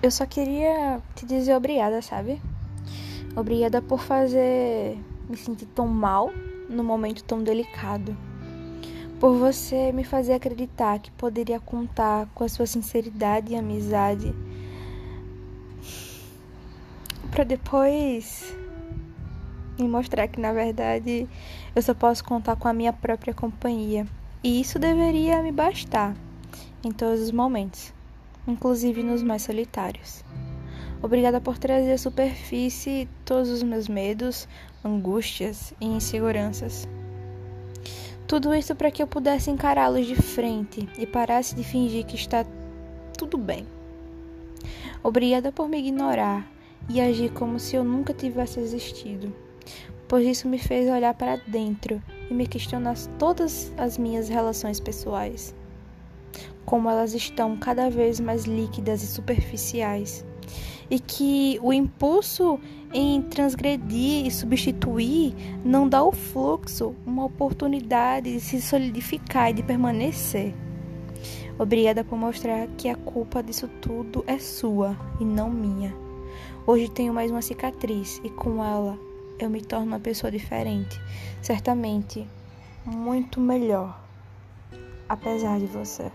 Eu só queria te dizer obrigada, sabe? Obrigada por fazer me sentir tão mal num momento tão delicado. Por você me fazer acreditar que poderia contar com a sua sinceridade e amizade. Para depois me mostrar que na verdade eu só posso contar com a minha própria companhia. E isso deveria me bastar em todos os momentos inclusive nos mais solitários. Obrigada por trazer à superfície todos os meus medos, angústias e inseguranças. Tudo isso para que eu pudesse encará-los de frente e parasse de fingir que está tudo bem. Obrigada por me ignorar e agir como se eu nunca tivesse existido, pois isso me fez olhar para dentro e me questionar todas as minhas relações pessoais como elas estão cada vez mais líquidas e superficiais, e que o impulso em transgredir e substituir não dá ao fluxo uma oportunidade de se solidificar e de permanecer. Obrigada por mostrar que a culpa disso tudo é sua e não minha. Hoje tenho mais uma cicatriz e com ela eu me torno uma pessoa diferente, certamente muito melhor, apesar de você.